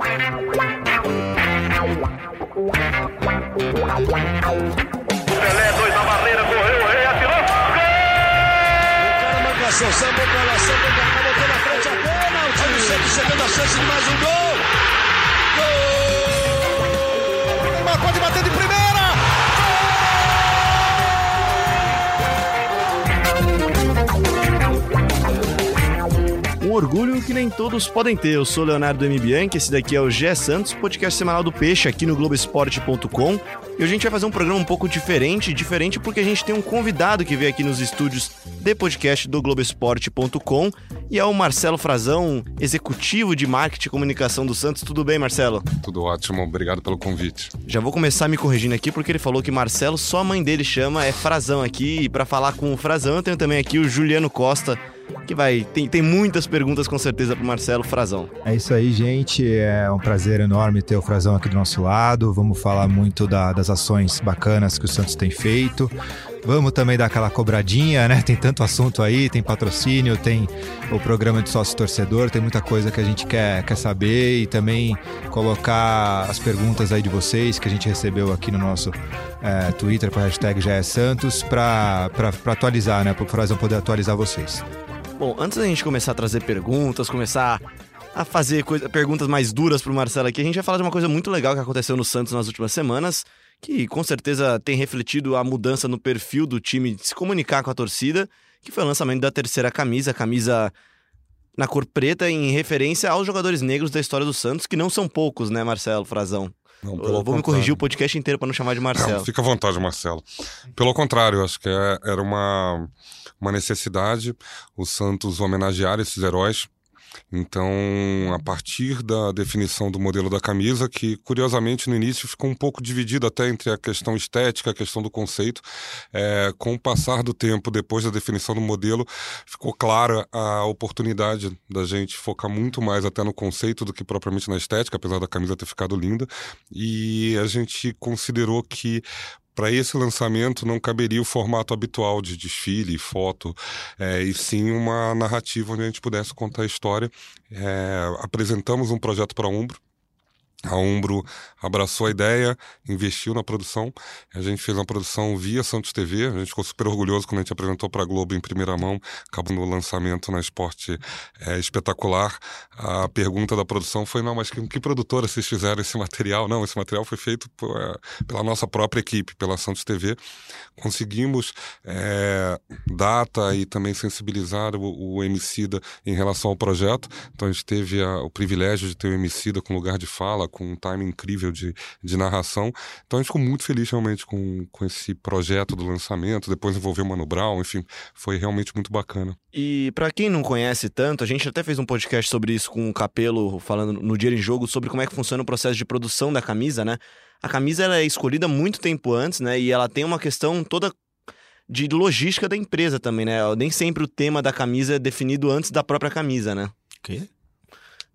Pelé, dois na barreira, correu, o rei atirou. Gol! O cara marcação, sambou pra lá, sambou botou na frente a. Olha o Santos chegando a chance de mais um gol. Gol! Neymar pode bater de primeira. Um orgulho que nem todos podem ter. Eu sou Leonardo M. Bianchi, esse daqui é o Gé Santos, podcast semanal do Peixe aqui no Globoesporte.com. E hoje a gente vai fazer um programa um pouco diferente, diferente porque a gente tem um convidado que veio aqui nos estúdios de podcast do Globoesporte.com e é o Marcelo Frazão, executivo de marketing e comunicação do Santos. Tudo bem, Marcelo? Tudo ótimo, obrigado pelo convite. Já vou começar me corrigindo aqui porque ele falou que Marcelo só a mãe dele chama é Frazão aqui. E para falar com o Frazão eu tenho também aqui o Juliano Costa, que vai tem, tem muitas perguntas com certeza pro Marcelo Frazão. É isso aí, gente. É um prazer enorme ter o Frazão aqui do nosso lado. Vamos falar muito da- das ações bacanas que o Santos tem feito. Vamos também dar aquela cobradinha, né? Tem tanto assunto aí, tem patrocínio, tem o programa de sócio torcedor, tem muita coisa que a gente quer, quer saber e também colocar as perguntas aí de vocês que a gente recebeu aqui no nosso é, Twitter com a hashtag já Santos para atualizar, né? Para o Frazão poder atualizar vocês. Bom, antes da gente começar a trazer perguntas, começar a fazer coisa- perguntas mais duras pro Marcelo aqui, a gente vai falar de uma coisa muito legal que aconteceu no Santos nas últimas semanas, que com certeza tem refletido a mudança no perfil do time de se comunicar com a torcida, que foi o lançamento da terceira camisa, camisa na cor preta, em referência aos jogadores negros da história do Santos, que não são poucos, né, Marcelo Frazão? Não, pelo vou me contrário. corrigir o podcast inteiro para não chamar de Marcelo. Não, fica à vontade, Marcelo. Pelo contrário, acho que é- era uma, uma necessidade o Santos homenagear esses heróis. Então, a partir da definição do modelo da camisa, que curiosamente no início ficou um pouco dividido até entre a questão estética, a questão do conceito, é, com o passar do tempo, depois da definição do modelo, ficou clara a oportunidade da gente focar muito mais até no conceito do que propriamente na estética, apesar da camisa ter ficado linda. E a gente considerou que para esse lançamento não caberia o formato habitual de desfile, foto, é, e sim uma narrativa onde a gente pudesse contar a história. É, apresentamos um projeto para Umbro. A Umbro abraçou a ideia, investiu na produção. A gente fez uma produção via Santos TV. A gente ficou super orgulhoso quando a gente apresentou para a Globo em primeira mão, acabou no lançamento na Esporte é, Espetacular. A pergunta da produção foi: não, mas que, que produtora vocês fizeram esse material? Não, esse material foi feito por, é, pela nossa própria equipe, pela Santos TV. Conseguimos é, data e também sensibilizar o, o Emicida em relação ao projeto. Então a gente teve a- o privilégio de ter o Emicida com lugar de fala, com um time incrível de, de narração. Então a gente ficou muito feliz realmente com, com esse projeto do lançamento. Depois envolveu o Mano Brown, enfim, foi realmente muito bacana. E pra quem não conhece tanto, a gente até fez um podcast sobre isso com o Capelo, falando no Dia em Jogo, sobre como é que funciona o processo de produção da camisa, né? A camisa ela é escolhida muito tempo antes, né? E ela tem uma questão toda de logística da empresa também, né? Nem sempre o tema da camisa é definido antes da própria camisa, né? quê?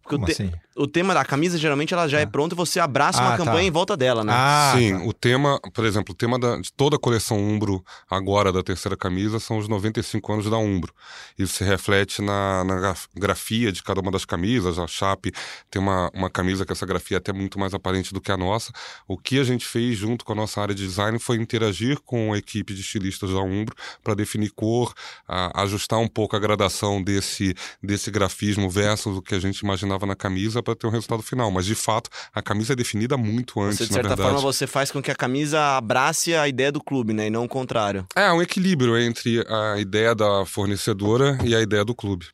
Porque Como o, te- assim? o tema da camisa geralmente ela já é pronta e você abraça uma Ah, tá. campanha em volta dela, né? Ah, Sim, tá. o tema, por exemplo, o tema da- de toda a coleção Umbro agora da terceira camisa são os 95 anos da Umbro. Isso se reflete na, na graf- grafia de cada uma das camisas. A Chape tem uma, uma camisa que essa grafia é até muito mais aparente do que a nossa. O que a gente fez junto com a nossa área de design foi interagir com a equipe de estilistas da Umbro para definir cor, a- ajustar um pouco a gradação desse, desse grafismo versus o que a gente imaginava na camisa para ter um resultado final. Mas, de fato, a camisa é definida muito antes, Você, de certa forma, você faz com que a camisa abrace a ideia do clube, né? E não o contrário. É, um equilíbrio entre a ideia da fornecedora e a ideia do clube.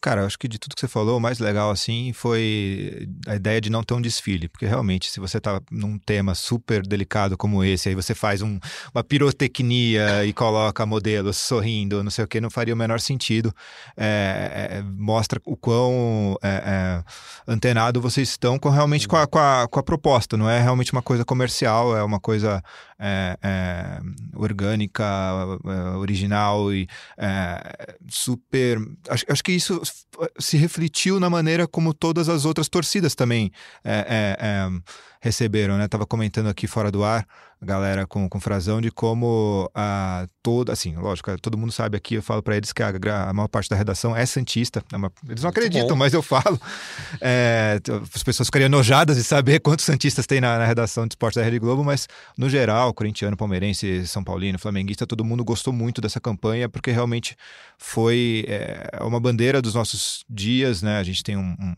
Cara, eu acho que de tudo que você falou, o mais legal, assim, foi a ideia de não ter um desfile. Porque realmente, se você tá num tema super delicado como esse, aí você faz um- uma pirotecnia e coloca modelos sorrindo, não sei o que, não faria o menor sentido. É, é, mostra o quão é, é, antenado vocês estão com, realmente com a, com, a, com a proposta. Não é realmente uma coisa comercial, é uma coisa é, é, orgânica, é, original e é, super. Acho, acho que isso se refletiu na maneira como todas as outras torcidas também é, receberam, né? Tava comentando aqui fora do ar, a galera com, com Frazão, de como a toda, assim, lógico, todo mundo sabe aqui, eu falo para eles que a, a, maior parte da redação é Santista. É uma, eles não acreditam, mas eu falo. É, as pessoas ficariam enojadas de saber quantos Santistas tem na, na redação de esporte da Rede Globo, mas no geral, corintiano, palmeirense, São Paulino, flamenguista, todo mundo gostou muito dessa campanha, porque realmente foi é, uma bandeira dos nossos dias, né? A gente tem um, um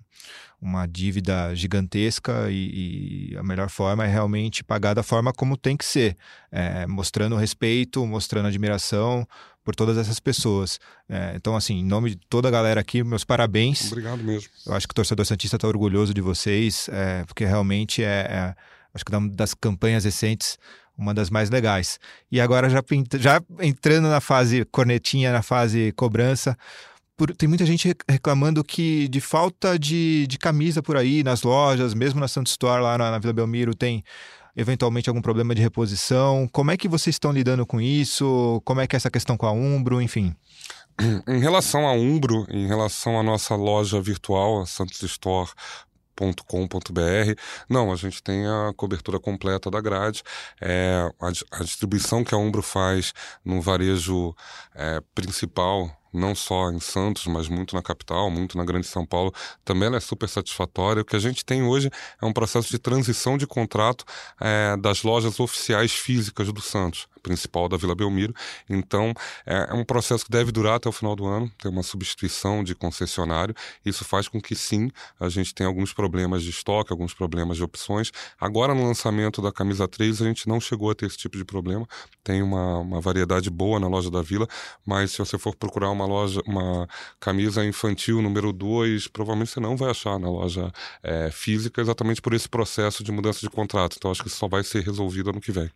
uma dívida gigantesca e, e, a melhor forma é realmente pagar da forma como tem que ser, é, mostrando respeito, mostrando admiração por todas essas pessoas. É, então, assim, em nome de toda a galera aqui, meus parabéns. Obrigado mesmo. Eu acho que o torcedor Santista está orgulhoso de vocês, é, porque realmente é, é, acho que das campanhas recentes, uma das mais legais. E agora, já, já entrando na fase cornetinha, na fase cobrança, por, tem muita gente reclamando que de falta de, de camisa por aí nas lojas, mesmo na Santo Store lá na, na Vila Belmiro tem eventualmente algum problema de reposição. Como é que vocês estão lidando com isso? Como é que é essa questão com a Umbro, enfim? Em relação à Umbro, em relação à nossa loja virtual, a Santos Store, com.br. Não, a gente tem a cobertura completa da grade. É, a, a distribuição que a Umbro faz no varejo é, principal não só em Santos, mas muito na capital, muito na Grande São Paulo, também é super satisfatória. O que a gente tem hoje é um processo de transição de contrato é, das lojas oficiais físicas do Santos, principal da Vila Belmiro. Então, é, é, um processo que deve durar até o final do ano, tem uma substituição de concessionário. Isso faz com que, sim, a gente tenha alguns problemas de estoque, alguns problemas de opções. Agora, no lançamento da camisa 3, a gente não chegou a ter esse tipo de problema. Tem uma, uma variedade boa na loja da Vila, mas se você for procurar uma loja, uma camisa infantil número 2, provavelmente você não vai achar na loja é, física, exatamente por esse processo de mudança de contrato. Então acho que isso só vai ser resolvido ano que vem.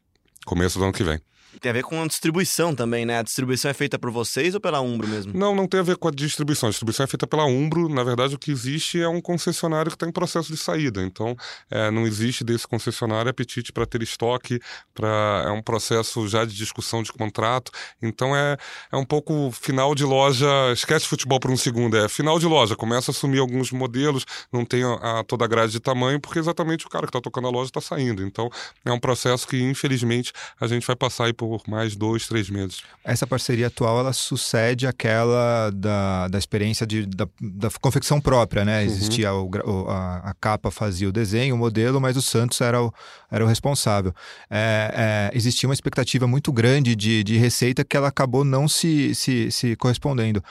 Começo do ano que vem. Tem a ver com a distribuição também, né? A distribuição é feita por vocês ou pela Umbro mesmo? Não, não tem a ver com a distribuição. A distribuição é feita pela Umbro. Na verdade, o que existe é um concessionário que está em processo de saída. Então, é, não existe desse concessionário apetite para ter estoque, pra... é um processo já de discussão de contrato. Então, é, é um pouco final de loja. Esquece futebol por um segundo. É final de loja. Começa a assumir alguns modelos, não tem a, a toda a grade de tamanho, porque exatamente o cara que está tocando a loja está saindo. Então, é um processo que, infelizmente, a gente vai passar aí por mais dois, três meses. Essa parceria atual, ela sucede aquela da, da experiência de, da, da confecção própria, né? Uhum. Existia o, a, a, capa fazia o desenho, o modelo, mas o Santos era o, era o responsável. É, é, existia uma expectativa muito grande de, de receita que ela acabou não se, se, se correspondendo.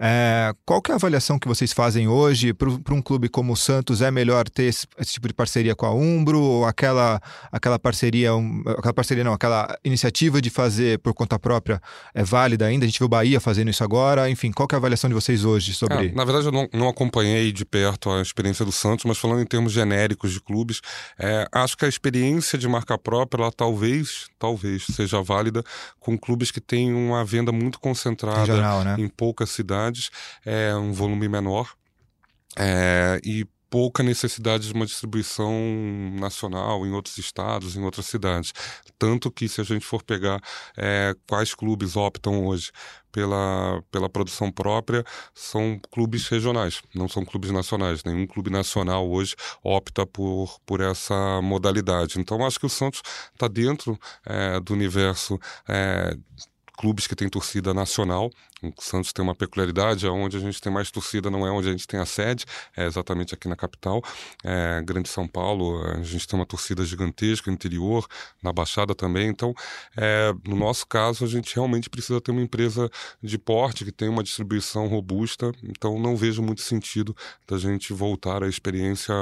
É, qual que é a avaliação que vocês fazem hoje para um clube como o Santos? É melhor ter esse, esse, tipo de parceria com a Umbro ou aquela, aquela parceria, um, aquela parceria não, aquela iniciativa de fazer por conta própria é válida ainda? A gente viu o Bahia fazendo isso agora. Enfim, qual que é a avaliação de vocês hoje sobre... É, na verdade, eu não, não, acompanhei de perto a experiência do Santos, mas falando em termos genéricos de clubes, é, acho que a experiência de marca própria, ela talvez, talvez seja válida com clubes que têm uma venda muito concentrada Regional, né? em poucas cidades é um volume menor é, e pouca necessidade de uma distribuição nacional em outros estados, em outras cidades. Tanto que, se a gente for pegar é, quais clubes optam hoje pela, pela produção própria, são clubes regionais, não são clubes nacionais. Nenhum clube nacional hoje opta por, por essa modalidade. Então, acho que o Santos está dentro é, do universo. É, clubes que têm torcida nacional. O Santos tem uma peculiaridade, onde a gente tem mais torcida não é onde a gente tem a sede, é exatamente aqui na capital, é, Grande São Paulo, a gente tem uma torcida gigantesca interior, na Baixada também. Então, é, no nosso caso, a gente realmente precisa ter uma empresa de porte que tenha uma distribuição robusta. Então, não vejo muito sentido da gente voltar à experiência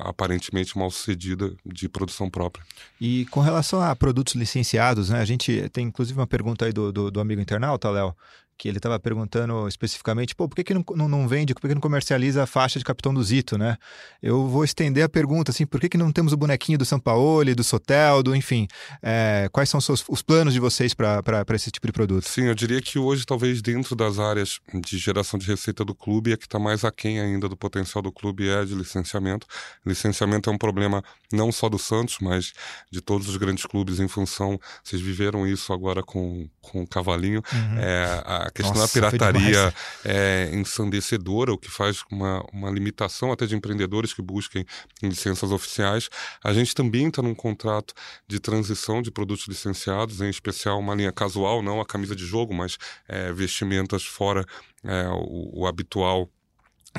aparentemente mal sucedida de produção própria. E com relação a produtos licenciados, né? A gente tem inclusive uma pergunta aí do, do, do amigo internauta, Léo, que ele estava perguntando especificamente, pô, por que, que não, não, não, vende, por que, que não comercializa a faixa de Capitão do Zito, né? Eu vou estender a pergunta, assim, por que, que não temos o bonequinho do Sampaoli, do Soteldo, enfim, é, quais são os, seus, os planos de vocês para esse tipo de produto? Sim, eu diria que hoje, talvez dentro das áreas de geração de receita do clube, é que está mais aquém ainda do potencial do clube é de licenciamento. Licenciamento é um problema não só do Santos, mas de todos os grandes clubes em função, vocês viveram isso agora com, com o Cavalinho, uhum. é, a, a questão Nossa, da pirataria é ensandecedora, o que faz uma, uma limitação até de empreendedores que busquem licenças oficiais. A gente também está num contrato de transição de produtos licenciados, em especial uma linha casual, não a camisa de jogo, mas é, vestimentas fora é, o, o habitual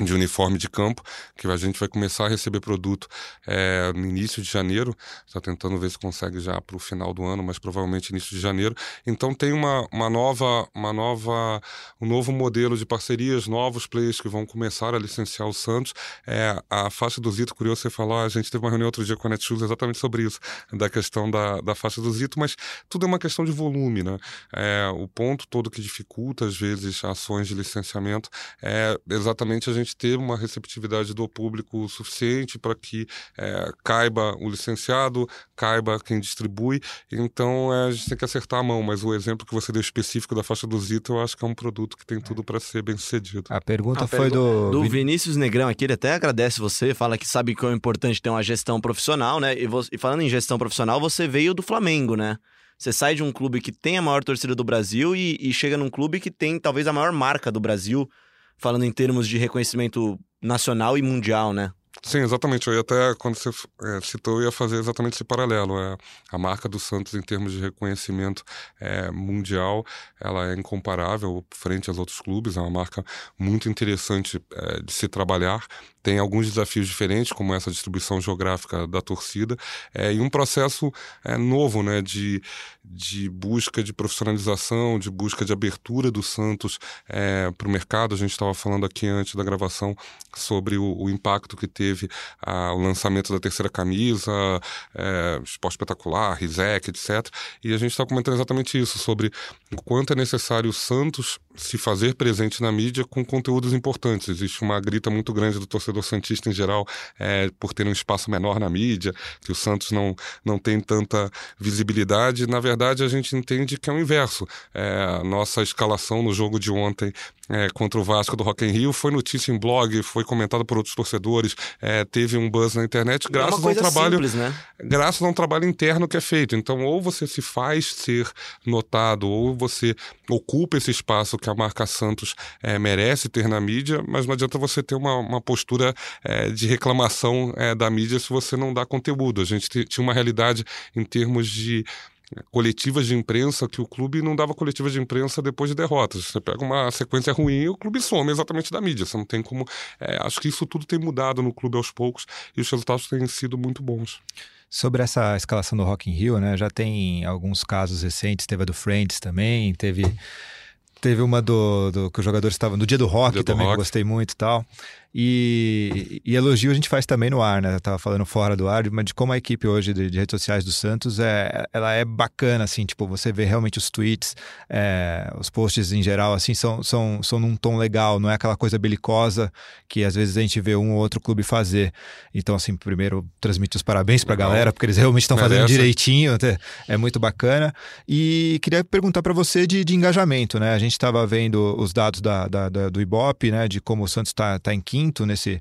de uniforme de campo, que a gente vai começar a receber produto é, no início de janeiro, está tentando ver se consegue já para o final do ano, mas provavelmente início de janeiro. Então tem uma, uma nova, uma nova, um novo modelo de parcerias, novos players que vão começar a licenciar o Santos. É, a faixa do Zito, curioso você falar, a gente teve uma reunião outro dia com a Netshoes exatamente sobre isso, da questão da, da faixa do Zito, mas tudo é uma questão de volume, né? É, o ponto todo que dificulta às vezes ações de licenciamento é exatamente a gente ter uma receptividade do público suficiente para que é, caiba o licenciado, caiba quem distribui. Então é, a gente tem que acertar a mão, mas o exemplo que você deu específico da faixa do Zito, eu acho que é um produto que tem tudo para ser bem sucedido. A pergunta A foi do. Do Vin- Vinícius Negrão aqui, ele até agradece você, fala que sabe que é importante ter uma gestão profissional, né? E, vo- e falando em gestão profissional, você veio do Flamengo, né? Você sai de um clube que tem a maior torcida do Brasil e, e chega num clube que tem talvez a maior marca do Brasil, falando em termos de reconhecimento nacional e mundial, né? Sim, exatamente. Eu ia até, quando você é, citou, eu ia fazer exatamente esse paralelo. É, a marca do Santos, em termos de reconhecimento é, mundial, ela é incomparável frente aos outros clubes. É uma marca muito interessante é, de se trabalhar. Tem alguns desafios diferentes, como essa distribuição geográfica da torcida, é, e um processo é, novo né, de, de busca de profissionalização, de busca de abertura do Santos para o mercado. A gente estava falando aqui antes da gravação sobre o, o impacto que teve ah, o lançamento da terceira camisa, é, Esporte Espetacular, Rizek, etc. E a gente está comentando exatamente isso, sobre o quanto é necessário o Santos se fazer presente na mídia com conteúdos importantes. Existe uma grita muito grande do torcedor santista em geral é, por ter um espaço menor na mídia, que o Santos não, não tem tanta visibilidade. Na verdade, a gente entende que é o inverso. É, nossa escalação no jogo de ontem é, contra o Vasco do Rock in Rio foi notícia em blog, foi comentado por outros torcedores, é, teve um buzz na internet é graças coisa ao trabalho simples, né? graças a um trabalho interno que é feito. Então, ou você se faz ser notado, ou você ocupa esse espaço que a marca Santos eh, merece ter na mídia, mas não adianta você ter uma, uma postura eh, de reclamação eh, da mídia se você não dá conteúdo. A gente tinha uma realidade em termos de eh, coletivas de imprensa que o clube não dava coletivas de imprensa depois de derrotas. Você pega uma sequência ruim e o clube some exatamente da mídia. Você não tem como. eh, acho que isso tudo tem mudado no clube aos poucos e os resultados têm sido muito bons. Sobre essa escalação do Rock in Rio, né? Já tem alguns casos recentes, teve a do Friends também, teve teve uma do, do que os jogadores estavam no dia do rock Dia do também, que eu rock. gostei muito e tal. E, e elogio a gente faz também no ar, né? Eu tava falando fora do ar, mas de como a equipe hoje de, de redes sociais do Santos é, ela é bacana, assim, tipo, você vê realmente os tweets, é, os posts em geral, assim, são, são, são num tom legal, não é aquela coisa belicosa que às vezes a gente vê um ou outro clube fazer. Então, assim, primeiro transmite os parabéns pra Legal. galera, porque eles realmente estão fazendo direitinho, até- é muito bacana. E queria perguntar para você de, de engajamento, né? A gente estava vendo os dados da, da- da- do Ibope, né? De como o Santos está tá em quinto nesse,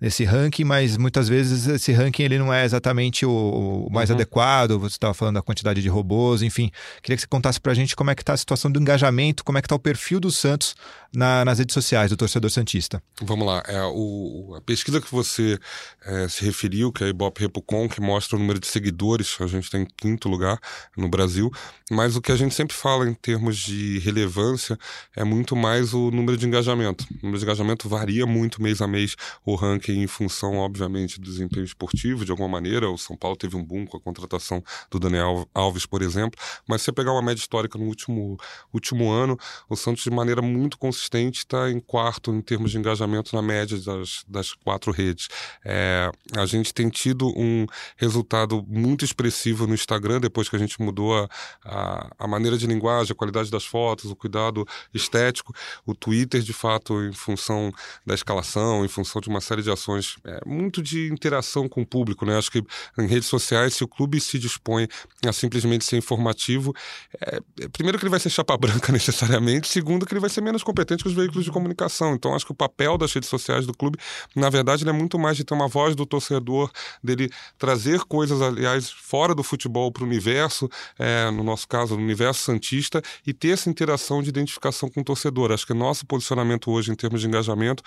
nesse ranking, mas muitas vezes esse ranking ele não é exatamente o, o mais Uhum. adequado. Você estava falando da quantidade de robôs, enfim. Queria que você contasse para a gente como é que está a situação do engajamento, como é que está o perfil do Santos na- nas redes sociais do torcedor santista. Vamos lá, é, o, a pesquisa que você é, se referiu, que é a Ibope Repucon, que mostra o número de seguidores, a gente está em quinto lugar no Brasil, mas o que a gente sempre fala em termos de relevância é muito mais o número de engajamento. O número de engajamento varia muito mês a mês, o ranking em função, obviamente, do desempenho esportivo, de alguma maneira. O São Paulo teve um boom com a contratação do Daniel Alves, por exemplo, mas se você pegar uma média histórica no último, último ano, o Santos, de maneira muito consistente, está em quarto em termos de engajamento na média das, das quatro redes. É, a gente tem tido um resultado muito expressivo no Instagram, depois que a gente mudou a, a, a maneira de linguagem, a qualidade das fotos, o cuidado estético. O Twitter, de fato, em função da escalação, divulgação, em função de uma série de ações, é, muito de interação com o público, né? Acho que em redes sociais, se o clube se dispõe a simplesmente ser informativo, é, é primeiro que ele vai ser chapa branca necessariamente, segundo que ele vai ser menos competente que os veículos de comunicação. Então, acho que o papel das redes sociais do clube, na verdade, é muito mais de ter uma voz do torcedor, dele trazer coisas, aliás, fora do futebol para o universo, é, no nosso caso, no universo santista, e ter essa interação de identificação com o torcedor. Acho que nosso posicionamento hoje em termos de engajamento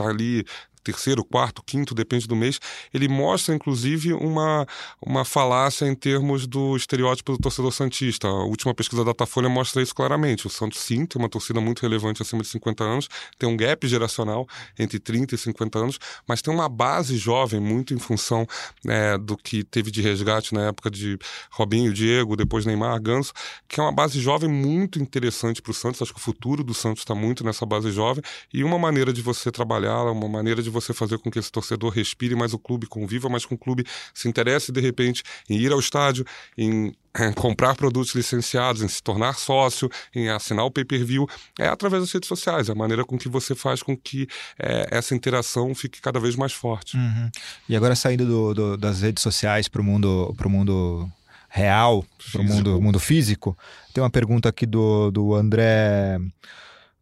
сталі terceiro, quarto, quinto, depende do mês, ele mostra, inclusive, uma, uma falácia em termos do estereótipo do torcedor Santista. A última pesquisa da Datafolha mostra isso claramente. O Santos, sim, tem uma torcida muito relevante acima de 50 anos, tem um gap geracional entre 30 e 50 anos, mas tem uma base jovem muito em função é, do que teve de resgate na época de Robinho, Diego, depois Neymar, Ganso, que é uma base jovem muito interessante para o Santos. Acho que o futuro do Santos está muito nessa base jovem e uma maneira de você trabalhá-la, uma maneira de de você fazer com que esse torcedor respire mais o clube, conviva mais com o clube, se interesse de repente em ir ao estádio, em comprar produtos licenciados, em se tornar sócio, em assinar o pay-per-view, é através das redes sociais, é a maneira com que você faz com que é, essa interação fique cada vez mais forte. Uhum. E agora saindo do, do, das redes sociais para o mundo, pro mundo real, para o mundo, mundo físico, tem uma pergunta aqui do, do André,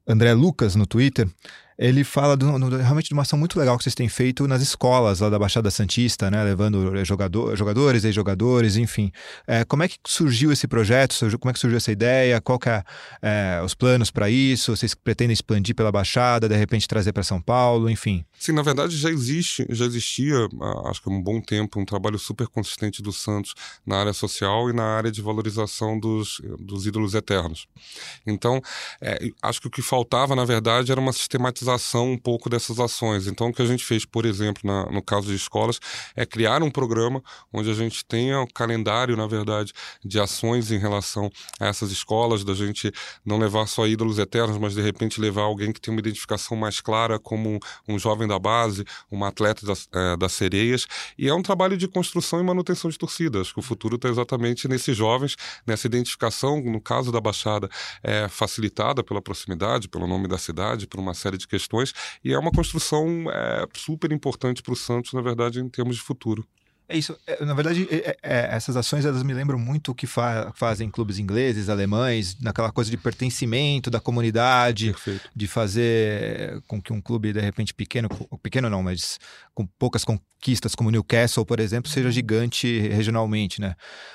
André Lucas no Twitter ele fala do, do, realmente de uma ação muito legal que vocês têm feito nas escolas lá da Baixada Santista, né? Levando eh, jogador, jogadores e jogadores, enfim. É, como é que surgiu esse projeto? Como é que surgiu essa ideia? Qual que é, é os planos para isso? Vocês pretendem expandir pela Baixada, de repente trazer para São Paulo, enfim? Sim, na verdade já existe, já existia, acho que há um bom tempo, um trabalho super consistente do Santos na área social e na área de valorização dos, dos ídolos eternos. Então, é, acho que o que faltava, na verdade, era uma sistematização um pouco dessas ações. Então, o que a gente fez, por exemplo, na, no caso de escolas, é criar um programa onde a gente tenha um calendário, na verdade, de ações em relação a essas escolas, da gente não levar só ídolos eternos, mas de repente levar alguém que tem uma identificação mais clara, como um jovem da base, uma atleta das, é, das sereias. E é um trabalho de construção e manutenção de torcidas. Acho que o futuro está exatamente nesses jovens, nessa identificação, no caso da Baixada, é facilitada pela proximidade, pelo nome da cidade, por uma série de questões questões, e é uma construção é, super importante para o Santos, na verdade, em termos de futuro. É isso. É, na verdade, é, é, essas ações elas me lembram muito o que fa fazem clubes ingleses, alemães, naquela coisa de pertencimento da comunidade, Perfeito. de fazer com que um clube de repente pequeno, pequeno não, mas com poucas conquistas, como Newcastle, por exemplo, seja gigante regionalmente, né?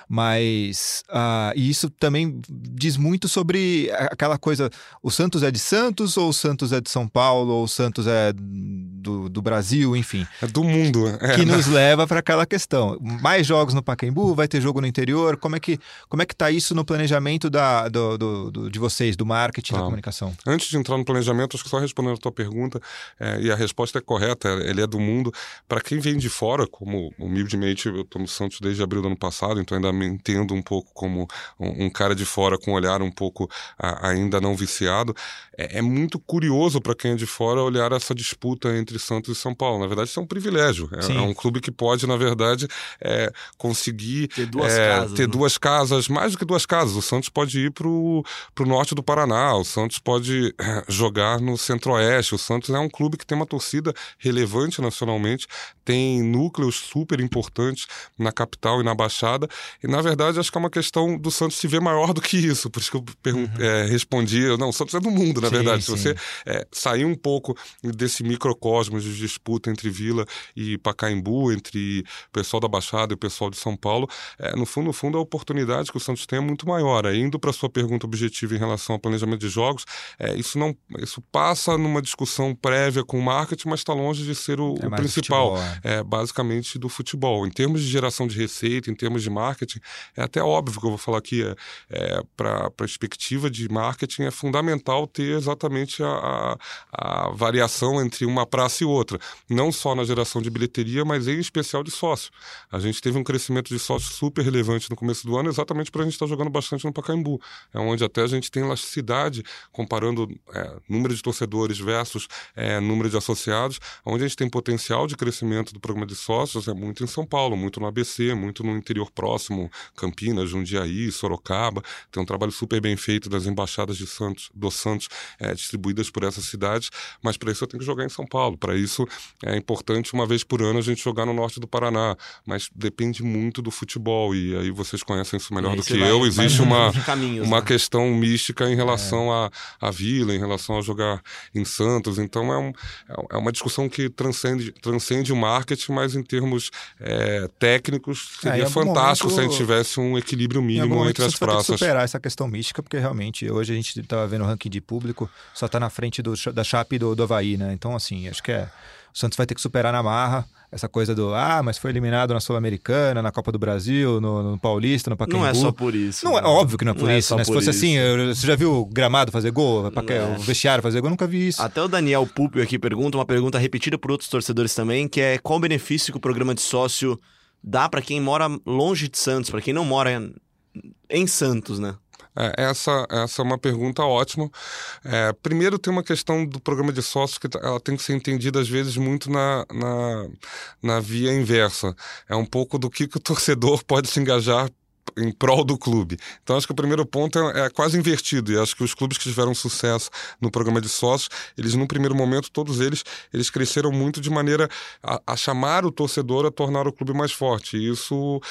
Mas uh, e isso também diz muito sobre aquela coisa: o Santos é de Santos ou o Santos é de São Paulo ou o Santos é do, do Brasil, enfim. É do mundo. É, que né? nos leva para aquela questão. Mais jogos no Pacaembu, vai ter jogo no interior. Como é que como é que tá isso no planejamento da, do, do, do de vocês, do marketing, tá. da comunicação? Antes de entrar no planejamento, acho que só respondendo a tua pergunta, é, e a resposta é correta, ele é do mundo. Para quem vem de fora, como humildemente, eu estou no Santos desde abril do ano passado, então ainda me entendo um pouco como um, um cara de fora com um olhar um pouco a, ainda não viciado. É, é muito curioso para quem é de fora olhar essa disputa entre Santos e São Paulo. Na verdade, isso é um privilégio. É, é um clube que pode, na verdade, é, conseguir ter, duas, é, casas, ter né? duas casas, mais do que duas casas. O Santos pode ir para o norte do Paraná, o Santos pode é, jogar no centro-oeste. O Santos é um clube que tem uma torcida relevante nacionalmente tem núcleos super importantes na capital e na Baixada. E, na verdade, acho que é uma questão do Santos se ver maior do que isso. Por isso que eu uhum. é, respondi. Não, o Santos é do mundo, na sim, verdade. Sim. Se você é, sair um pouco desse microcosmos de disputa entre Vila e Pacaembu, entre pessoal da Baixada e o pessoal de São Paulo, é, no fundo, no fundo, a oportunidade que o Santos tem é muito maior. É, indo para a sua pergunta objetiva em relação ao planejamento de jogos, é, isso não isso passa numa discussão prévia com o marketing, mas está longe de ser o, é o principal futebol, é. é. basicamente do futebol. Em termos de geração de receita, em termos de marketing, é até óbvio que eu vou falar aqui, é para a perspectiva de marketing é fundamental ter exatamente a, a, a, variação entre uma praça e outra, não só na geração de bilheteria, mas em especial de sócio. A gente teve um crescimento de sócios super relevante no começo do ano, exatamente para a gente estar tá jogando bastante no Pacaembu. É onde até a gente tem elasticidade, comparando é, número de torcedores versus é, número de associados, onde a gente tem potencial de crescimento do programa de sócios é muito em São Paulo, muito no ABC, muito no interior próximo, Campinas, Jundiaí, Sorocaba. Tem um trabalho super bem feito das embaixadas de Santos, Santos é, distribuídas por essas cidades, mas para isso eu tenho que jogar em São Paulo. Para isso é importante uma vez por ano a gente jogar no norte do Paraná, mas depende muito do futebol e aí vocês conhecem isso melhor do que vai, eu. Existe uma, caminhos, uma né? questão mística em relação à é. vila, em relação a jogar em Santos. Então é, um, é uma discussão que transcende, transcende o marketing, mas em termos é, técnicos seria fantástico momento, se a gente tivesse um equilíbrio mínimo entre as praças. superar essa questão mística, porque realmente hoje a gente estava vendo o ranking de público, só está na frente do, da Chape do, do Havaí, né? Então, assim, acho que é. O Santos vai ter que superar na marra essa coisa do ah, mas foi eliminado na Sul-Americana, na Copa do Brasil, no, no, Paulista, no Pacaembu. Não é só por isso. Não, é óbvio que não é por não é isso, é né? Se fosse assim, isso. assim, eu, você já viu o gramado fazer gol, é. o vestiário fazer gol, eu nunca vi isso. Até o Daniel Pupio aqui pergunta uma pergunta repetida por outros torcedores também, que é qual o benefício que o programa de sócio dá para quem mora longe de Santos, para quem não mora em Santos, né? É, essa, essa é uma pergunta ótima. É, primeiro, tem uma questão do programa de sócios que ela tem que ser entendida, às vezes, muito na, na, na via inversa. É um pouco do que, que o torcedor pode se engajar em prol do clube. Então acho que o primeiro ponto é, é, quase invertido e acho que os clubes que tiveram sucesso no programa de sócios, eles no primeiro momento todos eles eles cresceram muito de maneira a, a chamar o torcedor a tornar o clube mais forte. E isso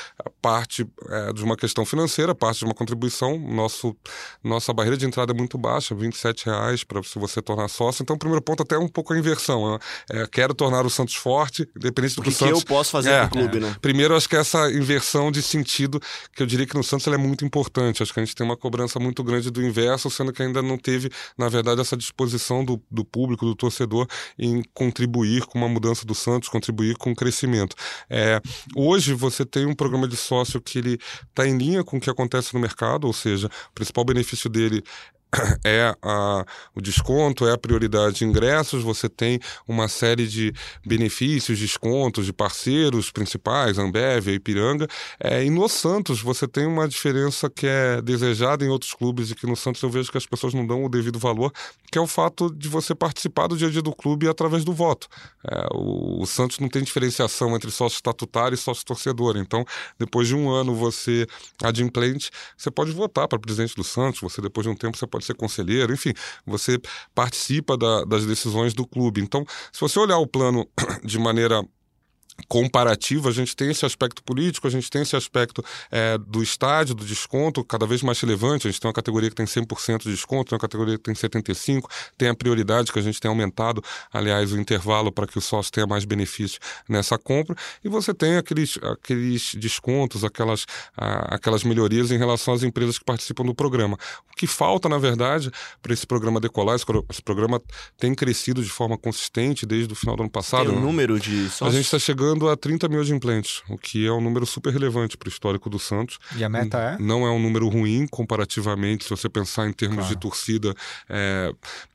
parte é, de uma questão financeira, parte de uma contribuição. Nosso nossa barreira de entrada é muito baixa, 27 reais para se você tornar sócio. Então o primeiro ponto até é um pouco a inversão. Né? É, quero tornar o Santos forte, independente do que o, que Santos. que eu posso fazer é, pro clube, né? Primeiro acho que essa inversão de sentido que eu diria que no Santos é muito importante. Acho que a gente tem uma cobrança muito grande do inverso, sendo que ainda não teve, na verdade, essa disposição do, do público, do torcedor, em contribuir com uma mudança do Santos, contribuir com o crescimento. É, hoje você tem um programa de sócio que ele está em linha com o que acontece no mercado, ou seja, o principal benefício dele é a, o desconto, é a prioridade de ingressos, você tem uma série de benefícios, descontos de parceiros principais, Ambev, Ipiranga, é, e no Santos você tem uma diferença que é desejada em outros clubes e que no Santos eu vejo que as pessoas não dão o devido valor, que é o fato de você participar do dia a dia do clube através do voto. É, o, o, Santos não tem diferenciação entre sócio estatutário e sócio torcedor, então depois de um ano você adimplente, você pode votar para presidente do Santos, você depois de um tempo você pode pode ser conselheiro, enfim, você participa da, das decisões do clube. Então, se você olhar o plano de maneira comparativo, a gente tem esse aspecto político, a gente tem esse aspecto é, do estádio, do desconto, cada vez mais relevante. A gente tem uma categoria que tem 100% de desconto, tem uma categoria que tem 75%, tem a prioridade que a gente tem aumentado, aliás, o intervalo para que o sócio tenha mais benefício nessa compra. E você tem aqueles, aqueles descontos, aquelas, aquelas melhorias em relação às empresas que participam do programa. O que falta, na verdade, para esse programa decolar, esse, esse, programa tem crescido de forma consistente desde o final do ano passado. Tem um número de sócios? A gente está chegando chegando a 30 mil adimplentes, o que é um número super relevante para o histórico do Santos. E a meta é? Não é um número ruim comparativamente, se você pensar em termos claro. de torcida. É,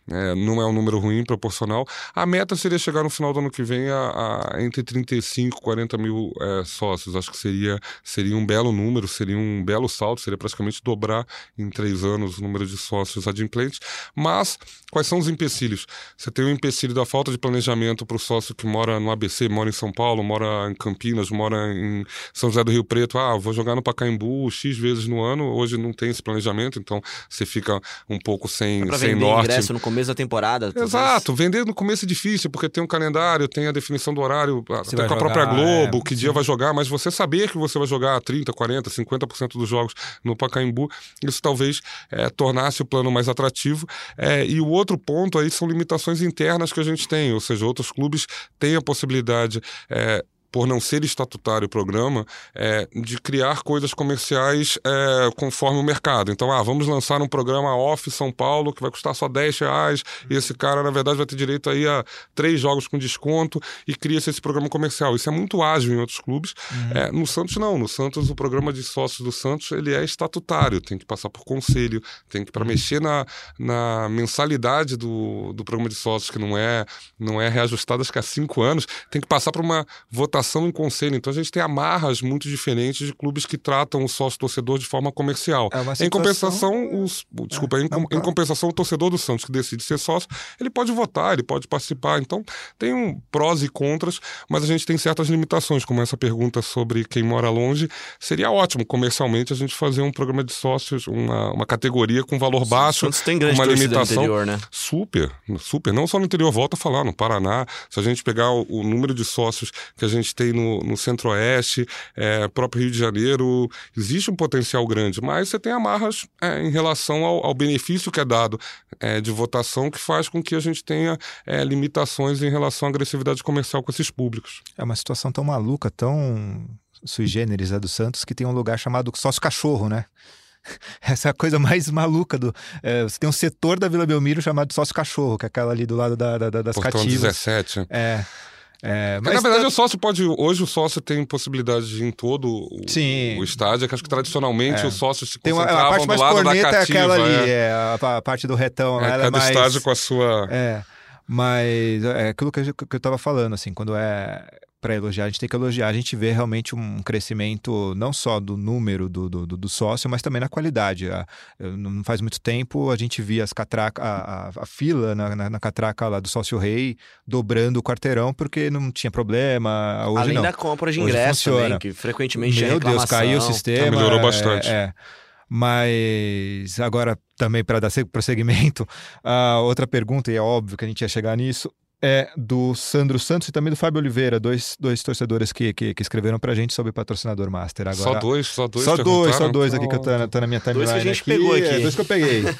é, não é um número ruim, proporcional. A meta seria chegar no final do ano que vem a, a entre 35 e 40 mil é, sócios. Acho que seria, seria um belo número, seria um belo salto, seria praticamente dobrar em três anos o número de sócios adimplentes. Mas quais são os empecilhos? Você tem o empecilho da falta de planejamento para o sócio que mora no ABC, mora em São Paulo, mora em Campinas, mora em São José do Rio Preto. Ah, vou jogar no Pacaembu X vezes no ano. Hoje não tem esse planejamento, então você fica um pouco sem, sem norte. Ingresso no começo da temporada. Exato, vender no começo é difícil, porque tem um calendário, tem a definição do horário, você até com a própria Globo, é, que sim. dia vai jogar, mas você saber que você vai jogar 30, 40, 50% dos jogos no Pacaembu, isso talvez é, tornasse o plano mais atrativo. É, e o outro ponto aí são limitações internas que a gente tem, ou seja, outros clubes têm a possibilidade. É, por não ser estatutário o programa, é, de criar coisas comerciais é, conforme o mercado. Então, ah, vamos lançar um programa off São Paulo que vai custar só 10 reais e esse cara, na verdade, vai ter direito aí a três jogos com desconto e cria-se esse programa comercial. Isso é muito ágil em outros clubes. Uhum. É, no Santos, não. No Santos, o programa de sócios do Santos, ele é estatutário, tem que passar por conselho, tem que, para uhum. mexer na, na mensalidade do, do programa de sócios, que não é, não é reajustada, acho que há cinco anos, tem que passar por uma votação limitação em conselho. Então a gente tem amarras muito diferentes de clubes que tratam o sócio-torcedor de forma comercial. É uma Em situação- compensação, os, desculpa, em, não, em compensação, o torcedor do Santos que decide ser sócio, ele pode votar, ele pode participar. Então, tem um prós e contras, mas a gente tem certas limitações, como essa pergunta sobre quem mora longe. Seria ótimo, comercialmente, a gente fazer um programa de sócios, uma, uma categoria com valor baixo, Santos tem grande uma limitação. interior, né? Super, super. Não só no interior, volta a falar, no Paraná. Se a gente pegar o, o número de sócios que a gente tem no, no Centro-Oeste, é, próprio Rio de Janeiro, existe um potencial grande, mas você tem amarras é, em relação ao, ao benefício que é dado é, de votação que faz com que a gente tenha é, limitações em relação à agressividade comercial com esses públicos. É uma situação tão maluca, tão sui generis a do Santos, que tem um lugar chamado sócio cachorro, né? Essa é a coisa mais maluca do. é, você tem um setor da Vila Belmiro chamado sócio cachorro, que é aquela ali do lado da, da- da- das Portão cativas. 17. É. é Mas, na verdade, tá- o sócio pode. Hoje o sócio tem possibilidade de ir em todo o, o estádio, que acho que tradicionalmente É. os sócios se tem uma, a concentravam parte do mais lado da é cativa. aquela ali, é. é, a, a parte do retão. É, é cada mais... estádio com a sua. É, mas é aquilo que eu, que eu tava falando, assim, quando é para elogiar, a gente tem que elogiar, a gente vê realmente um crescimento não só do número do, do, do- sócio, mas também na qualidade. A- eu- Não faz muito tempo a gente via as catraca, a, a- a fila na, na, na catraca lá do sócio rei dobrando o quarteirão porque não tinha problema. Hoje Além não. da compra de ingresso também, funciona. que frequentemente Meu Deus, caiu o sistema. melhorou é, bastante. É, Mas agora também para dar se- prosseguimento, a outra pergunta, e é óbvio que a gente ia chegar nisso, é do Sandro Santos e também do Fábio Oliveira, dois, dois torcedores que, que, que escreveram pra gente sobre patrocinador master. Agora, Só dois, só dois. Só dois, só dois aqui que eu tô, na- tô na minha timeline. Dois que a gente aqui, pegou aqui. É, dois que eu peguei.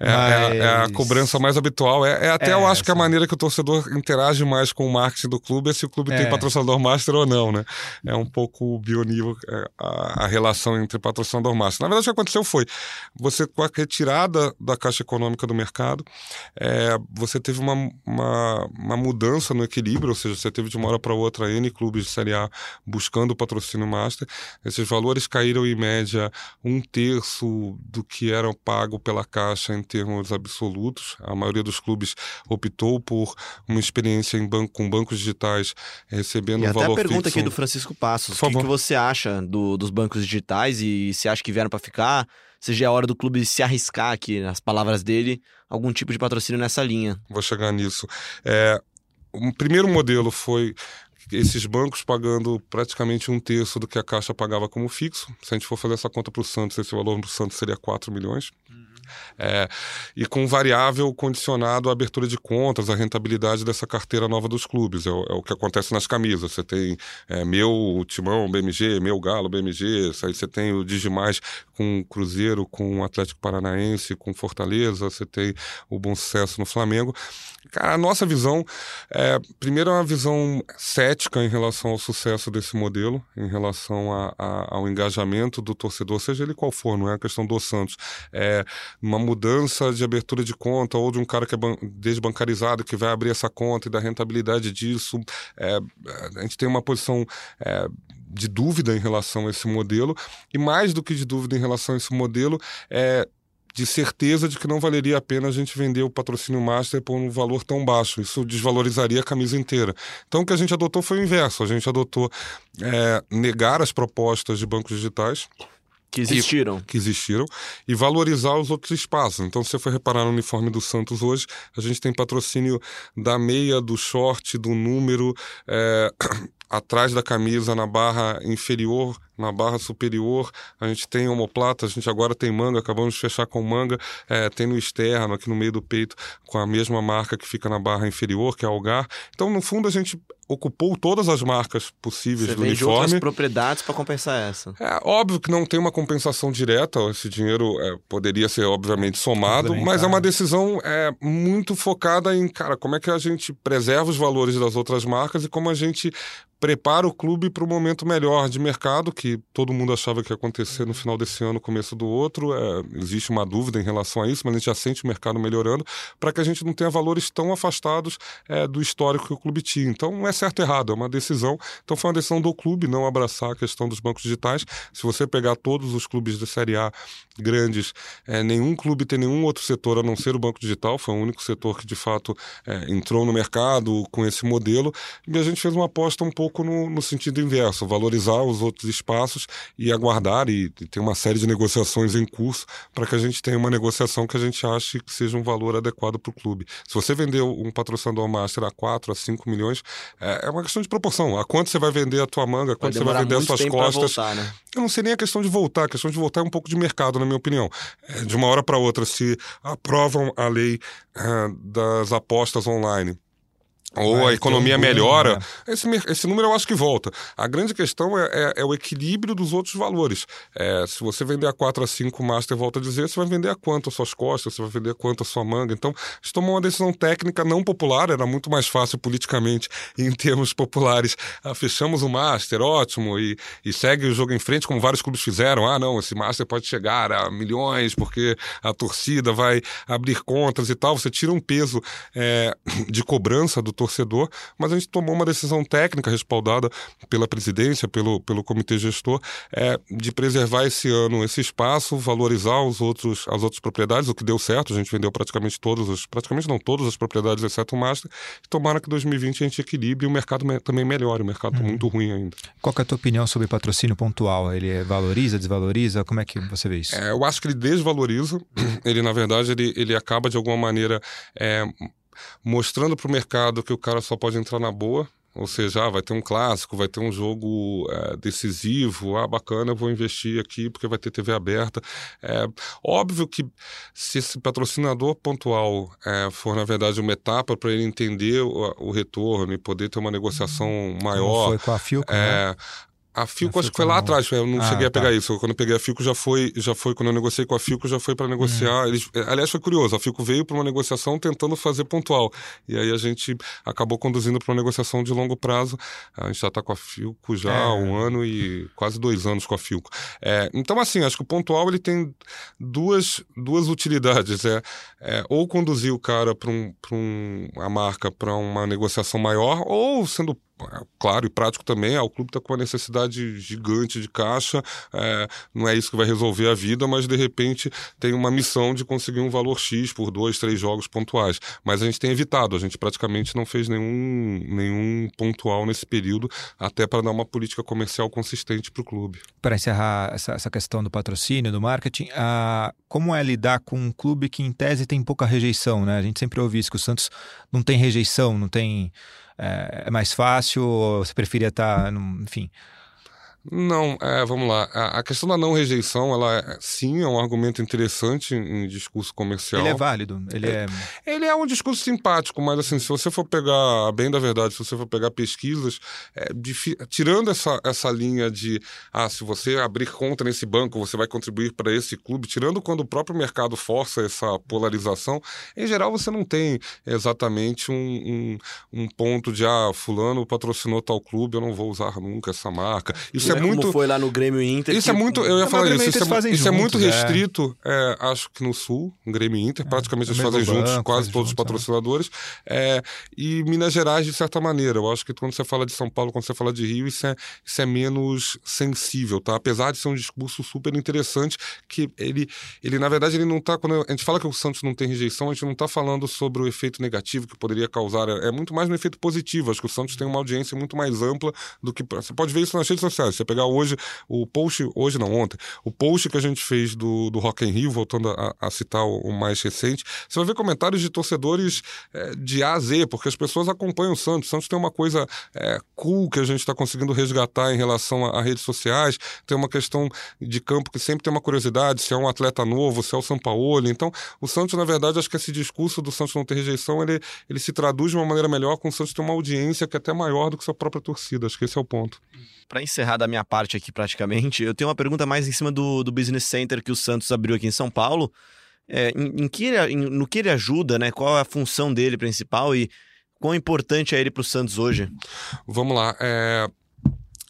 É, é- é a Mas- cobrança mais habitual. É, é até É, eu acho que a maneira que o torcedor interage mais com o marketing do clube é se o clube É. tem patrocinador master ou não, né? É um pouco bionível é, a, a relação entre patrocinador master. Na verdade, o que aconteceu foi, você com a retirada da Caixa Econômica do mercado, é, você teve uma, uma, uma mudança no equilíbrio, ou seja, você teve de uma hora para outra N clubes de Série A buscando o patrocínio master. Esses valores caíram em média um terço do que era pago pela Caixa em termos absolutos. A maioria dos clubes optou por uma experiência em banco, com bancos digitais recebendo E um até a valor pergunta fixo. aqui do Francisco Passos. O que, que você acha do- dos bancos digitais e se acha que vieram para ficar? Se já é hora do clube se arriscar aqui, nas palavras dele, algum tipo de patrocínio nessa linha. Vou chegar nisso. É, o primeiro modelo foi esses bancos pagando praticamente um terço do que a Caixa pagava como fixo. Se a gente for fazer essa conta para o Santos, esse valor para o Santos seria 4 milhões. É, e com variável condicionado à abertura de contas, à rentabilidade dessa carteira nova dos clubes. É o, é o que acontece nas camisas. Você tem é, meu Timão, BMG, meu Galo, BMG. Aí você tem o Digimais com Cruzeiro, com Atlético Paranaense, com Fortaleza. Você tem o Bom Sucesso no Flamengo. Cara, a nossa visão, é, primeiro, é uma visão cética em relação ao sucesso desse modelo, em relação a- a- ao engajamento do torcedor, seja ele qual for, não é a questão do Santos. É, uma mudança de abertura de conta ou de um cara que é ban- desbancarizado que vai abrir essa conta e da rentabilidade disso. é, a gente tem uma posição é, de dúvida em relação a esse modelo e mais do que de dúvida em relação a esse modelo é de certeza de que não valeria a pena a gente vender o patrocínio master por um valor tão baixo. Isso desvalorizaria a camisa inteira. Então o que a gente adotou foi o inverso. A gente adotou é, negar as propostas de bancos digitais Que existiram. que existiram e valorizar os outros espaços. Então, se você for reparar no uniforme do Santos hoje, a gente tem patrocínio da meia, do short, do número, é, atrás da camisa, na barra inferior, na barra superior. A gente tem omoplata, a gente agora tem manga, acabamos de fechar com manga, é, tem no externo, aqui no meio do peito, com a mesma marca que fica na barra inferior, que é Algar. Então, no fundo, a gente ocupou todas as marcas possíveis Você do vende uniforme. outras propriedades para compensar essa. É óbvio que não tem uma compensação direta, esse dinheiro é, poderia ser, obviamente, somado, mas é uma decisão é, muito focada em, cara, como é que a gente preserva os valores das outras marcas e como a gente prepara o clube para o momento melhor de mercado, que todo mundo achava que ia acontecer no final desse ano, começo do outro. É, existe uma dúvida em relação a isso, mas a gente já sente o mercado melhorando, para que a gente não tenha valores tão afastados é, do histórico que o clube tinha. Então, não é certo ou errado, é uma decisão. Então, foi uma decisão do clube não abraçar a questão dos bancos digitais. Se você pegar todos os clubes da Série A grandes, é, nenhum clube tem nenhum outro setor a não ser o banco digital. Foi o único setor que, de fato, é, entrou no mercado com esse modelo. E a gente fez uma aposta um pouco pouco no, no sentido inverso, valorizar os outros espaços e aguardar e, e ter uma série de negociações em curso para que a gente tenha uma negociação que a gente ache que seja um valor adequado para o clube. Se você vender um patrocinador master a 4 a 5 milhões, é, é, uma questão de proporção. A quanto você vai vender a tua manga, a quanto você vai vender as suas costas. Voltar, né? Eu não sei nem a questão de voltar, a questão de voltar é um pouco de mercado, na minha opinião. É, de uma hora para outra, se aprovam a lei é, das apostas online ou Vai, a economia um melhora, né? esse, esse número eu acho que volta. A grande questão é, é, é o equilíbrio dos outros valores. É, se você vender a 4 a 5 Master, volta a dizer, você vai vender a quanto as suas costas, você vai vender a quanto a sua manga. Então, gente tomou uma decisão técnica não popular, era muito mais fácil politicamente, em termos populares. Ah, fechamos o Master, ótimo, e, e segue o jogo em frente, como vários clubes fizeram. Ah, não, esse Master pode chegar a milhões, porque a torcida vai abrir contas e tal. Você tira um peso é, de cobrança do torcedor, mas a gente tomou uma decisão técnica respaldada pela presidência, pelo, pelo comitê gestor, é, de preservar esse ano esse espaço, valorizar os outros, as outras propriedades, o que deu certo, a gente vendeu praticamente todas as, praticamente não todas as propriedades, exceto o Master, e tomara que 2020 a gente equilibre e o mercado me, também melhore, o mercado está uhum. muito ruim ainda. Qual é a tua opinião sobre patrocínio pontual? Ele valoriza, desvaloriza? Como é que você vê isso? É, eu acho que ele desvaloriza, ele na verdade ele, ele acaba de alguma maneira é, mostrando para o mercado que o cara só pode entrar na boa. Ou seja, ah, vai ter um clássico, vai ter um jogo é, decisivo, ah, bacana, vou investir aqui porque vai ter TV aberta. É, óbvio que se esse patrocinador pontual é, for, na verdade, uma etapa para ele entender o, o, retorno e poder ter uma negociação maior. Como foi com a Filco, é, né? A Filco acho que foi lá atrás, eu não ah, cheguei a pegar tá. isso. Quando eu peguei a Filco já foi, já foi quando eu negociei com a Filco já foi para negociar. Uhum. Eles, aliás, foi curioso, a Filco veio para uma negociação tentando fazer pontual. E aí a gente acabou conduzindo para uma negociação de longo prazo. A gente já está com a Filco já é. há um ano e quase dois anos com a Filco. É, então, assim, acho que o pontual ele tem duas, duas utilidades. É, é ou conduzir o cara para um, um, a marca para uma negociação maior, ou sendo claro e prático também, ah, o clube está com uma necessidade gigante de caixa, é, não é isso que vai resolver a vida, mas de repente tem uma missão de conseguir um valor X por dois, três jogos pontuais. Mas a gente tem evitado, a gente praticamente não fez nenhum, nenhum pontual nesse período, até para dar uma política comercial consistente para o clube. Para encerrar essa, essa, questão do patrocínio, do marketing, a, como é lidar com um clube que em tese tem pouca rejeição, né? A gente sempre ouve isso, que o Santos não tem rejeição, não tem é, é mais fácil ou você preferia estar, tá enfim, não, é, vamos lá. A, questão da não rejeição, ela é, sim é um argumento interessante em, em discurso comercial. Ele é válido. Ele é, é... ele é um discurso simpático, mas assim, se você for pegar, bem da verdade, se você for pegar pesquisas, é, tirando essa, essa linha de, ah, se você abrir conta nesse banco, você vai contribuir para esse clube, tirando quando o próprio mercado força essa polarização, em geral você não tem exatamente um, um, um ponto de, ah, fulano patrocinou tal clube, eu não vou usar nunca essa marca. Isso é é muito. Como foi lá no Grêmio Inter. Isso é que... é muito. Eu ia falar isso. Isso, é, isso é, muito restrito, é. acho que no Sul, Grêmio Inter. É, praticamente eles fazem juntos, banco, quase todos juntos, os patrocinadores. e Minas Gerais, de certa maneira. Eu acho que quando você fala de São Paulo, quando você fala de Rio, isso é, isso é menos sensível, tá? Apesar de ser um discurso super interessante, que ele, ele na verdade, ele não tá. Quando a gente fala que o Santos não tem rejeição, a gente não tá falando sobre o efeito negativo que poderia causar. É, muito mais no efeito positivo. Acho que o Santos tem uma audiência muito mais ampla do que. Você pode ver isso nas redes sociais você pegar hoje o post, hoje não, ontem, o post que a gente fez do, do Rock in Rio, voltando a, a citar o, mais recente, você vai ver comentários de torcedores é, de A a Z, porque as pessoas acompanham o Santos. O Santos tem uma coisa é, cool que a gente está conseguindo resgatar em relação a, a, redes sociais, tem uma questão de campo que sempre tem uma curiosidade, se é um atleta novo, se é o São Paulo. Então, o Santos, na verdade, acho que esse discurso do Santos não ter rejeição, ele, ele se traduz de uma maneira melhor com o Santos ter uma audiência que é até maior do que sua própria torcida. Acho que esse é o ponto para encerrar da minha parte aqui praticamente, eu tenho uma pergunta mais em cima do, do Business Center que o Santos abriu aqui em São Paulo. É, em, em que ele, em, no que ele ajuda, né? Qual é a função dele principal e quão importante é ele para o Santos hoje? Vamos lá. É,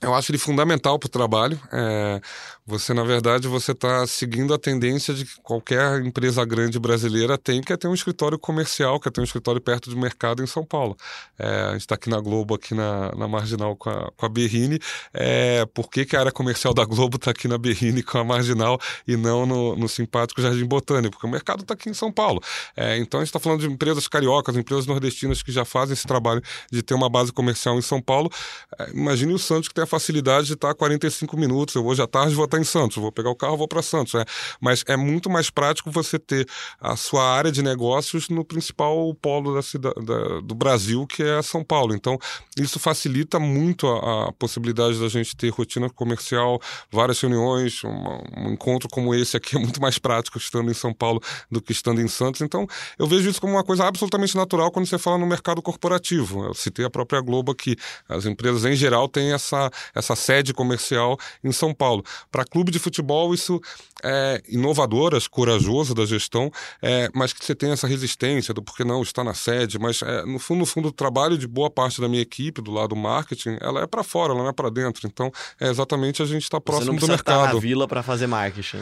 Eu acho ele fundamental para o trabalho. É, você, na verdade, você está seguindo a tendência de que qualquer empresa grande brasileira tem, que é ter um escritório comercial, que é ter um escritório perto do mercado em São Paulo. É, a gente está aqui na Globo, aqui na, na Marginal com a, com a Berrine. É, por que, que a área comercial da Globo está aqui na Berrine com a Marginal e não no, no simpático Jardim Botânico? Porque o mercado está aqui em São Paulo. É, então, a gente está falando de empresas cariocas, empresas nordestinas que já fazem esse trabalho de ter uma base comercial em São Paulo. É, imagine o Santos que tem a facilidade de estar 45 minutos. Eu hoje à tarde vou estar em Santos, vou pegar o carro, vou para Santos. Né? Mas é muito mais prático você ter a sua área de negócios no principal polo da cidade, da, do Brasil, que é São Paulo. Então, isso facilita muito a, a possibilidade da gente ter rotina comercial, várias reuniões, uma, um encontro como esse aqui é muito mais prático estando em São Paulo do que estando em Santos. Então, eu vejo isso como uma coisa absolutamente natural quando você fala no mercado corporativo. Eu citei a própria Globo aqui. As empresas, em geral, têm essa, essa sede comercial em São Paulo. Para clube de futebol, isso é inovador, acho corajoso da gestão, é, mas que você tem essa resistência do porquê não está na sede. Mas, é, no fundo, no fundo, o trabalho de boa parte da minha equipe, do lado marketing, ela é para fora, ela não é para dentro. Então, é exatamente a gente está próximo Você não do mercado. Estar na vila para fazer marketing.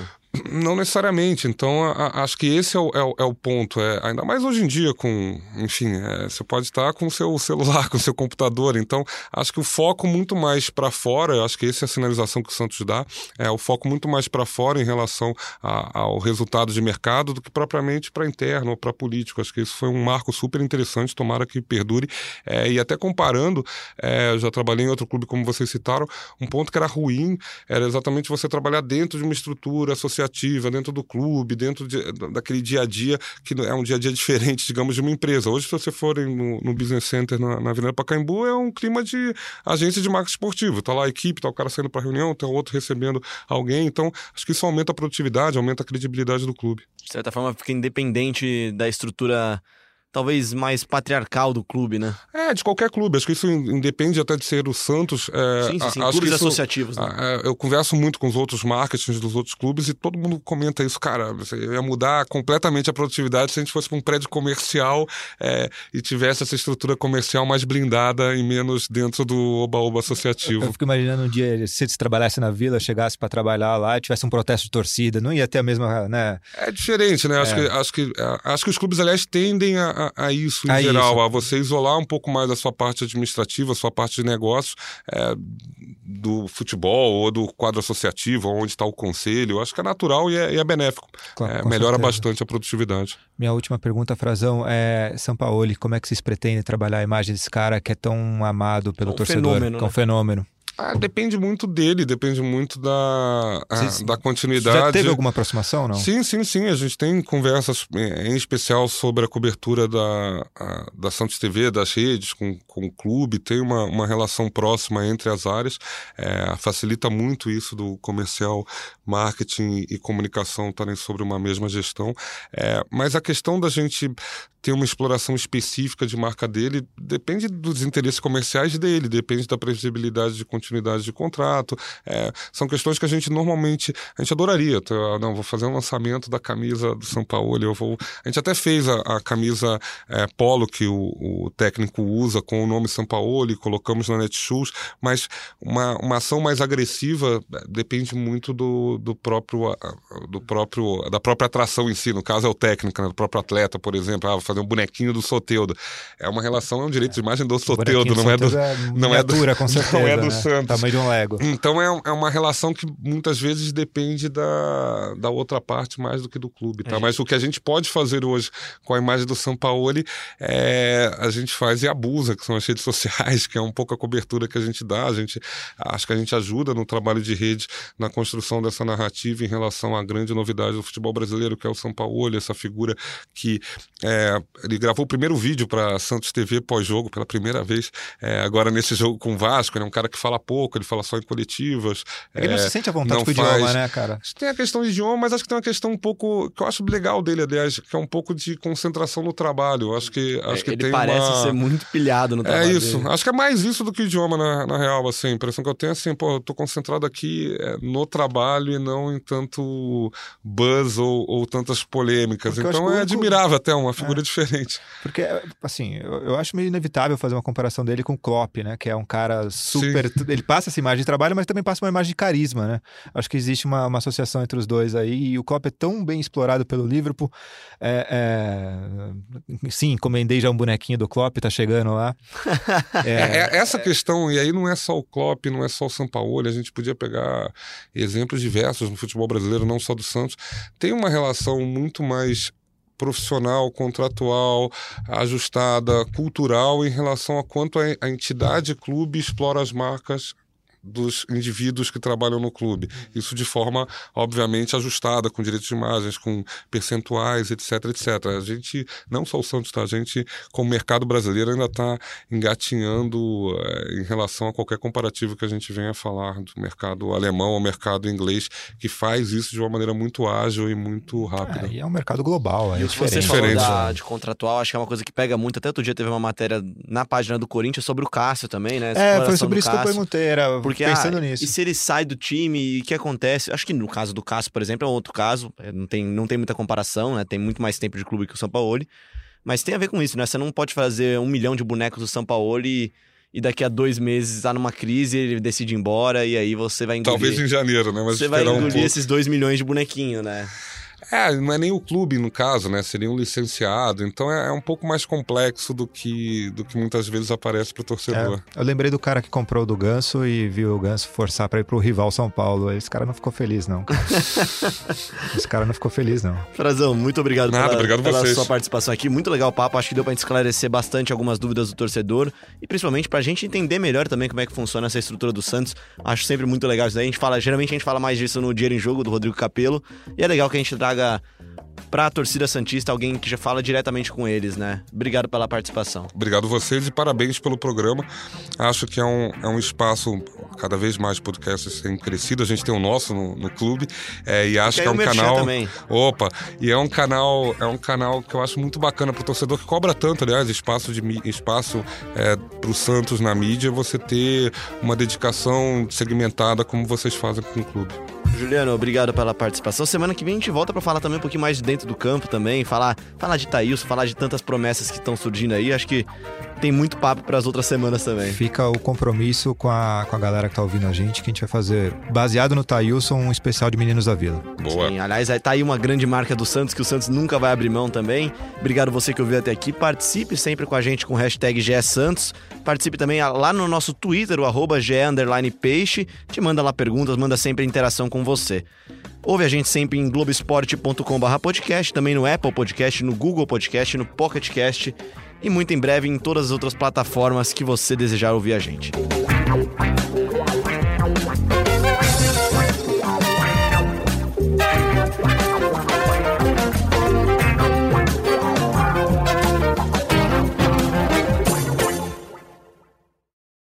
Não necessariamente. Então, a, a, acho que esse é o, é o, é o ponto. É, ainda mais hoje em dia, com. Enfim, é, você pode estar com o seu celular, com o seu computador. Então, acho que o foco muito mais para fora, acho que essa é a sinalização que o Santos dá, é o foco muito mais para fora em relação a, ao resultado de mercado do que propriamente para interno ou para político. Acho que isso foi um marco super interessante, tomara que perdure. É, e até comparando, é, eu já trabalhei em outro clube, como vocês citaram, um ponto que era ruim era exatamente você trabalhar dentro de uma estrutura associativa dentro do clube, dentro de, daquele dia a dia, que é um dia a dia diferente, digamos, de uma empresa. Hoje, se você for no, no Business Center na, na Avenida Pacaembu, é um clima de agência de marketing esportivo. Tá lá a equipe, tá o cara saindo para reunião, tem outro recebendo alguém. Então, acho que isso aumenta a produtividade, aumenta a credibilidade do clube. De certa forma, fica independente da estrutura talvez mais patriarcal do clube, né? É, de qualquer clube. Acho que isso independe até de ser o Santos. É, sim, sim, sim. Clubes isso, associativos. Né? É, eu converso muito com os outros marketings dos outros clubes e todo mundo comenta isso. Cara, você ia mudar completamente a produtividade se a gente fosse para um prédio comercial é, e tivesse essa estrutura comercial mais blindada e menos dentro do oba-oba associativo. Eu fico imaginando um dia, se você trabalhasse na vila, chegasse para trabalhar lá e tivesse um protesto de torcida, não ia ter a mesma, né? É diferente, né? Acho, É. que, acho, que, acho que os clubes, aliás, tendem a, a- a isso em A geral, isso. a você isolar um pouco mais a sua parte administrativa, a sua parte de negócios é, do futebol ou do quadro associativo, onde está o conselho. Eu acho que é natural e é, e é benéfico. Claro, É, melhora certeza. bastante a produtividade. Minha última pergunta, Frazão, é Sampaoli, como é que vocês pretendem trabalhar a imagem desse cara que é tão amado pelo É um torcedor? fenômeno, que é um né? fenômeno. Ah, depende muito dele, depende muito da, ah, Vocês- da continuidade. Já teve alguma aproximação, não? Sim, sim, sim. A gente tem conversas eh, em especial sobre a cobertura da, a- da Santos TV, das redes, com, com o clube. Tem uma, uma relação próxima entre as áreas. Eh, facilita muito isso do comercial, marketing e comunicação estarem sobre uma mesma gestão. Eh, mas a questão da gente ter uma exploração específica de marca dele depende dos interesses comerciais dele, depende da previsibilidade de continuidade de contrato. É, são questões que a gente normalmente a gente adoraria. Tá? Não, vou fazer um lançamento da camisa do São Paulo. Eu vou. A gente até fez a, a camisa é, polo que o, o técnico usa com o nome São Paulo, colocamos na Netshoes, mas uma, uma ação mais agressiva é, depende muito do, do próprio do próprio da própria atração em si. No caso é o técnico, né? do próprio atleta, por exemplo. Ah, vou fazer um bonequinho do Soteudo. É uma relação, é um direito de imagem do Soteudo, não é do Soteudo não é do- miniatura, com certeza, não é do? Santos. Tamanho de um Lego. Então é, é uma relação que muitas vezes depende da, da outra parte mais do que do clube, tá? É. Mas o que a gente pode fazer hoje com a imagem do Sampaoli é a gente faz e abusa, que são as redes sociais, que é um pouco a cobertura que a gente dá. A gente acho que a gente ajuda no trabalho de rede na construção dessa narrativa em relação à grande novidade do futebol brasileiro, que é o Sampaoli, essa figura que é, ele gravou o primeiro vídeo para Santos TV pós-jogo pela primeira vez, é, agora nesse jogo com o Vasco. Ele é um cara que fala pouco, ele fala só em coletivas. Ele não é, se sente à vontade não com o faz- idioma, né, cara? Acho que Tem a questão de idioma, mas acho que tem uma questão um pouco que eu acho legal dele, aliás, que é um pouco de concentração no trabalho. Eu Acho que acho que Ele tem parece uma... ser muito pilhado no É trabalho isso, dele. acho que é mais isso do que o idioma na, na real, assim, a impressão que eu tenho é assim, pô, eu tô concentrado aqui é, no trabalho e não em tanto buzz ou, ou tantas polêmicas, Porque então é único- admirável até, uma figura diferente. Porque, assim, eu, eu acho meio inevitável fazer uma comparação dele com o Klopp, né? Que é um cara super... Ele ele passa essa imagem de trabalho, mas também passa uma imagem de carisma, né? Acho que existe uma, uma associação entre os dois aí, e o Klopp é tão bem explorado pelo Liverpool. É, é... Sim, encomendei já um bonequinho do Klopp, tá chegando lá. É, é, essa questão, e aí não é só o Klopp, não é só o Sampaoli, a gente podia pegar exemplos diversos no futebol brasileiro, não só do Santos. Tem uma relação muito mais profissional, contratual, ajustada, cultural em relação a quanto a entidade clube explora as marcas dos indivíduos que trabalham no clube. Isso de forma, obviamente, ajustada, com direitos de imagens, com percentuais, etc, etc. A gente, não só o Santos, tá? A gente, como mercado brasileiro, ainda está engatinhando é, em relação a qualquer comparativo que a gente venha falar do mercado alemão ao mercado inglês, que faz isso de uma maneira muito ágil e muito rápida. É, e é um mercado global, é diferente. Você falou Diferente, da, de contratual, acho que é uma coisa que pega muito. Até outro dia teve uma matéria na página do Corinthians sobre o Cássio também, né? Essa É, foi sobre isso que eu Cássio. perguntei, era Porque, pensando ah, nisso. E se ele sai do time, e o que acontece? Acho que no caso do Cássio, por exemplo, é um outro caso. é, Não tem, não tem muita comparação, né? Tem muito mais tempo de clube que o Sampaoli. Mas tem a ver com isso, né? Você não pode fazer um milhão de bonecos do Sampaoli e, e daqui a dois meses tá numa crise, ele decide ir embora e aí você vai engolir. Talvez em janeiro, né? Mas você vai um engolir pouco. esses dois milhões de bonequinho, né? É, não é nem o clube no caso, né? Seria um licenciado. Então é, é um pouco mais complexo do que, do que muitas vezes aparece pro torcedor. É, eu lembrei do cara que comprou do Ganso e viu o Ganso forçar pra ir pro rival São Paulo. Esse cara não ficou feliz, não. cara. Esse cara não ficou feliz, não. Frazão, muito obrigado Nada, pela, obrigado pela vocês. sua participação aqui. Muito legal o papo. Acho que deu pra gente esclarecer bastante algumas dúvidas do torcedor e principalmente pra gente entender melhor também como é que funciona essa estrutura do Santos. Acho sempre muito legal isso daí. A gente fala, geralmente a gente fala mais disso no Dinheiro em Jogo do Rodrigo Capello e é legal que a gente traga pra torcida Santista alguém que já fala diretamente com eles, né? Obrigado pela participação. Obrigado vocês e parabéns pelo programa. Acho que é um, é um espaço, cada vez mais podcasts têm crescido. A gente tem o nosso no, no clube é, e acho que é um o canal. também. Opa, e é um canal, é um canal que eu acho muito bacana pro torcedor que cobra tanto, aliás, espaço de espaço é, pro Santos na mídia, você ter uma dedicação segmentada como vocês fazem com o clube. Juliano, obrigado pela participação. Semana que vem a gente volta pra falar também um pouquinho mais de dentro do campo também, falar, falar de Thailson, falar de tantas promessas que estão surgindo aí. Acho que tem muito papo pras outras semanas também. Fica o compromisso com a, com a galera que tá ouvindo a gente, que a gente vai fazer, baseado no Thailson, um especial de Meninos da Vila. Boa. Sim, aliás, aí tá aí uma grande marca do Santos, que o Santos nunca vai abrir mão também. Obrigado você que ouviu até aqui. Participe sempre com a gente com o hashtag GESantos. Participe também lá no nosso Twitter, o arroba GE underline peixe. Te manda lá perguntas, manda sempre interação com você. Ouve a gente sempre em globesport.com.br podcast, também no Apple Podcast, no Google Podcast, no Pocket Cast e muito em breve em todas as outras plataformas que você desejar ouvir a gente.